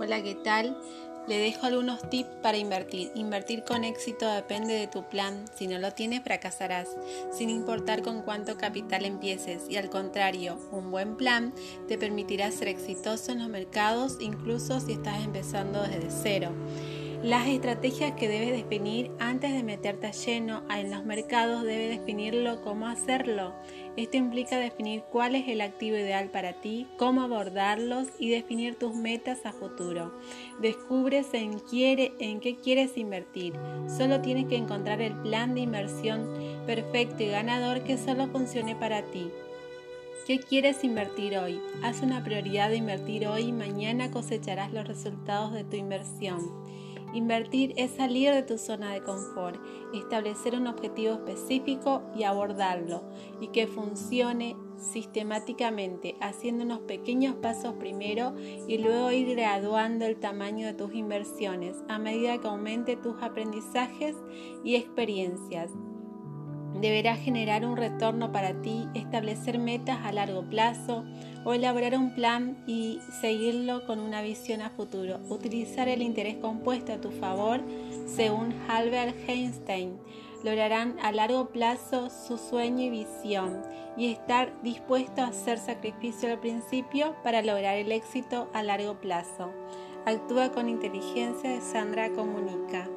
Hola, ¿qué tal? Le dejo algunos tips para invertir. Invertir con éxito depende de tu plan. Si no lo tienes, fracasarás, sin importar con cuánto capital empieces. Y al contrario, un buen plan te permitirá ser exitoso en los mercados, incluso si estás empezando desde cero. Las estrategias que debes definir antes de meterte a lleno en los mercados debes definirlo cómo hacerlo. Esto implica definir cuál es el activo ideal para ti, cómo abordarlos y definir tus metas a futuro. Descubres en, en qué quieres invertir. Solo tienes que encontrar el plan de inversión perfecto y ganador que solo funcione para ti. ¿Qué quieres invertir hoy? Haz una prioridad de invertir hoy y mañana cosecharás los resultados de tu inversión. Invertir es salir de tu zona de confort, establecer un objetivo específico y abordarlo y que funcione sistemáticamente, haciendo unos pequeños pasos primero y luego ir graduando el tamaño de tus inversiones a medida que aumente tus aprendizajes y experiencias. Deberás generar un retorno para ti, establecer metas a largo plazo o elaborar un plan y seguirlo con una visión a futuro. Utilizar el interés compuesto a tu favor, según Albert Einstein. Lograrán a largo plazo su sueño y visión y estar dispuesto a hacer sacrificio al principio para lograr el éxito a largo plazo. Actúa con inteligencia, Sandra Comunica.